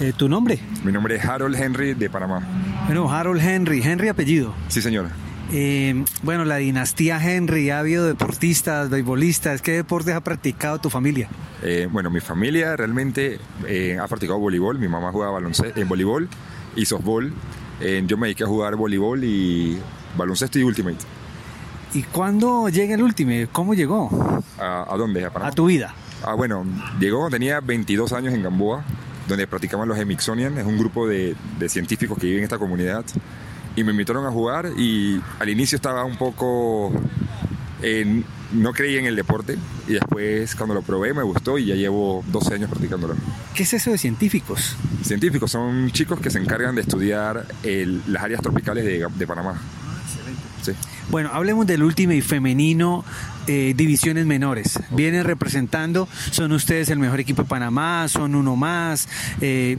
Eh, ¿Tu nombre? Mi nombre es Harold Henry de Panamá. Bueno, Harold Henry. Henry apellido. Sí, señora. Eh, bueno, la dinastía Henry, ha habido deportistas, beisbolistas. ¿Qué deportes ha practicado tu familia? Eh, bueno, mi familia realmente eh, ha practicado voleibol. Mi mamá jugaba baloncesto, en voleibol y softball. Yo me dediqué a jugar voleibol y baloncesto y ultimate. ¿Y cuándo llega el último? ¿Cómo llegó? ¿A, a dónde? ¿A Panamá? A tu vida. Ah, bueno, llegó cuando tenía 22 años en Gamboa, donde practicaban los Hemixonian, es un grupo de, de científicos que viven en esta comunidad. Y me invitaron a jugar y al inicio estaba un poco... eh, no creía en el deporte y después cuando lo probé me gustó y ya llevo 12 años practicándolo. ¿Qué es eso de científicos? Científicos son chicos que se encargan de estudiar el- las áreas tropicales de, de Panamá. Sí. Bueno, hablemos del Ultimate femenino, eh, divisiones menores. Vienen representando, son ustedes el mejor equipo de Panamá, son uno más. eh,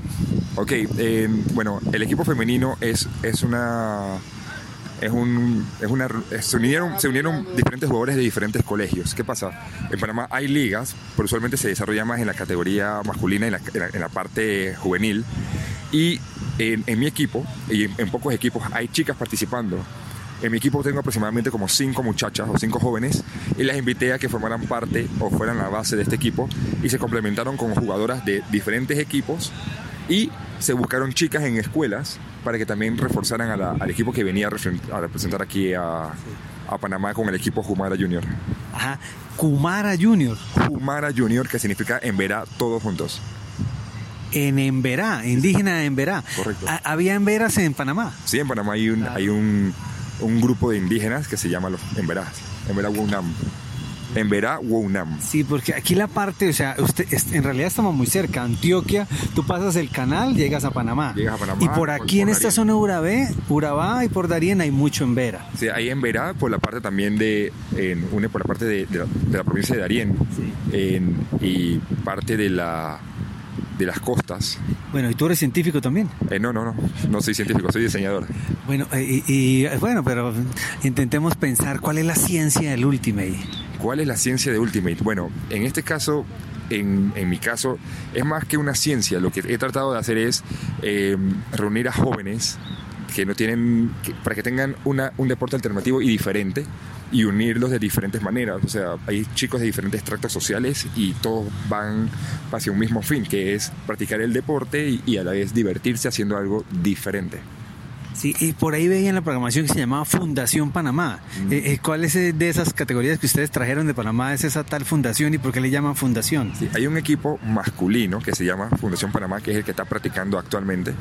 Ok, eh, bueno, el equipo femenino es, es una. Es un, es una, se, unieron, se unieron diferentes jugadores de diferentes colegios. ¿Qué pasa? En Panamá hay ligas, pero usualmente se desarrolla más en la categoría masculina, en la, en la- en la parte juvenil. Y en, en mi equipo, y en, en pocos equipos, hay chicas participando. En mi equipo tengo aproximadamente como cinco muchachas o cinco jóvenes y las invité a que formaran parte o fueran la base de este equipo y se complementaron con jugadoras de diferentes equipos y se buscaron chicas en escuelas para que también reforzaran a la- al equipo que venía a, representar aquí a, a Panamá con el equipo Jumara Junior. ajá, Kumara Junior, Jumara Junior, que significa en verá todos juntos. en Emberá, indígena de Emberá. Correcto. Ha- ¿Había Emberas en Panamá? Sí, en Panamá hay un, hay un, un grupo de indígenas que se llama los Emberá, Emberá Wunam. Emberá Wunam. Sí, porque aquí la parte, o sea, usted, en realidad estamos muy cerca. Antioquia, tú pasas el canal, llegas a Panamá. Llegas a Panamá, y por aquí por en esta Darién. zona de Urabé, Urabá y por Darien hay mucho Embera. Sí, hay en Verá por la parte también de, en, une por la parte de, de la, de la provincia de Darién en- y parte de la de las costas. Bueno, y tú eres científico también. Eh, no, no, no, no soy científico, soy diseñador. Bueno, eh, y, y, bueno, pero intentemos pensar cuál es la ciencia del Ultimate. ¿Cuál es la ciencia de Ultimate? Bueno, en este caso, en, en mi caso, es más que una ciencia. Lo que he tratado de hacer es eh, reunir a jóvenes que no tienen, que- para que tengan una, un deporte alternativo y diferente y unirlos de diferentes maneras. O sea, hay chicos de diferentes tractos sociales y todos van hacia un mismo fin, que es practicar el deporte y, y a la vez divertirse haciendo algo diferente. Sí, y por ahí veía en la programación que se llamaba Fundación Panamá. Eh, eh, ¿Cuál es de esas categorías que ustedes trajeron de Panamá? ¿Es esa tal fundación y por qué le llaman fundación? Sí, hay un equipo masculino que se llama Fundación Panamá, que es el que está practicando actualmente,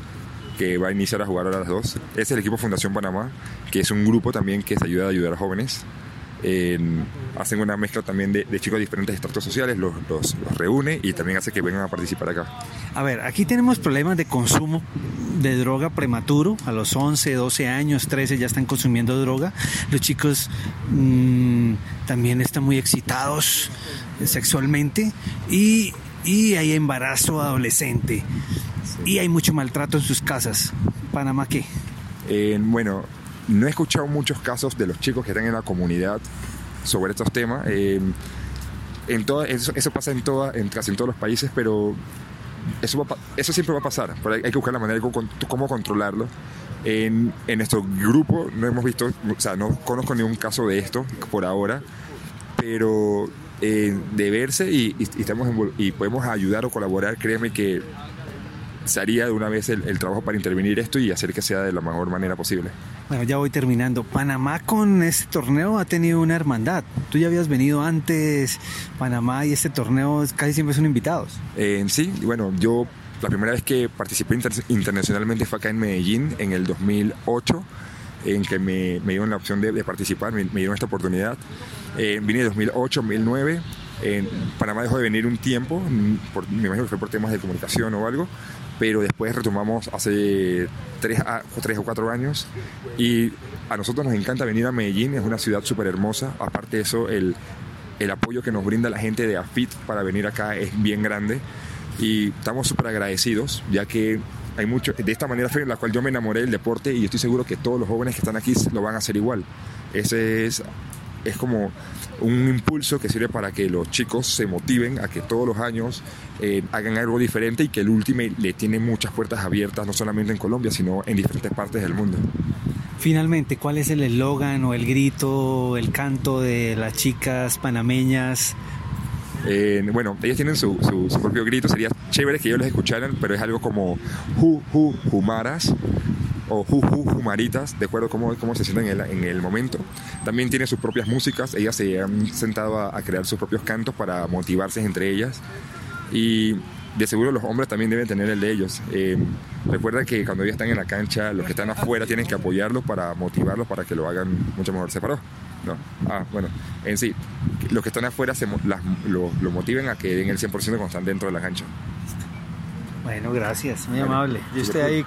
que va a iniciar a jugar a las dos. Es el equipo Fundación Panamá, que es un grupo también que se ayuda a ayudar a jóvenes. En- hacen una mezcla también de, de chicos de diferentes estratos sociales, los, los- los reúne y también hace que vengan a participar acá. A ver, aquí tenemos problemas de consumo de droga prematuro. A los 11, 12 años, 13 ya están consumiendo droga. Los chicos mm, también están muy excitados eh, sexualmente y, y hay embarazo adolescente. Y hay mucho maltrato en sus casas. ¿Panamá qué? En- bueno, no he escuchado muchos casos de los chicos que están en la comunidad sobre estos temas. En- en toda- eso, eso pasa en, toda, en casi en todos los países, pero eso, va eso siempre va a pasar. Pero hay, hay que buscar la manera de cómo, cómo controlarlo. En, en nuestro grupo no hemos visto, o sea, no conozco ningún caso de esto por ahora, pero eh, de verse y, y- y estamos y podemos ayudar o colaborar, créeme que se haría de una vez el, el trabajo para intervenir esto y hacer que sea de la mejor manera posible. Bueno, ya voy terminando. Panamá con este torneo ha tenido una hermandad. Tú ya habías venido antes, Panamá, y este torneo casi siempre son invitados. Eh, sí, bueno, yo la primera vez que participé inter- internacionalmente fue acá en Medellín en el 2008, en que me, me dieron la opción de, de participar, me, me dieron esta oportunidad. Eh, vine de 2008, 2009. En Panamá dejó de venir un tiempo, mm, por- me imagino que fue por temas de comunicación o algo, pero después retomamos hace tres, a- tres o cuatro años. Y a nosotros nos encanta venir a Medellín, es una ciudad súper hermosa, aparte de eso, el, el apoyo que nos brinda la gente de AFIT para venir acá es bien grande. Y estamos súper agradecidos, ya que hay mucho, de esta manera fue la cual yo me enamoré del deporte y estoy seguro que todos los jóvenes que están aquí lo van a hacer igual. Ese es es como un impulso que sirve para que los chicos se motiven a que todos los años eh, hagan algo diferente y que el Ultimate le tiene muchas puertas abiertas, no solamente en Colombia, sino en diferentes partes del mundo. Finalmente, ¿cuál es el eslogan o el grito, el canto de las chicas panameñas? Eh, bueno, ellas tienen su, su, su, propio grito, sería chévere que ellos los escucharan, pero es algo como Ju, Ju, Jumaras o Ju, Ju, Jumaritas, de acuerdo a cómo, cómo se sienten en el, en el, momento. También tienen sus propias músicas, ellas se han sentado a, a crear sus propios cantos para motivarse entre ellas. Y de seguro los hombres también deben tener el de ellos. Eh, recuerda que cuando ellos están en la cancha, los que están afuera tienen que apoyarlos para motivarlos para que lo hagan mucho mejor. ¿Se paró? No. Ah, bueno, en sí, los que están afuera se, las, lo, lo, motiven a que den el 100% cuando están dentro de la cancha. Bueno, gracias, muy vale. amable. Yo estoy ahí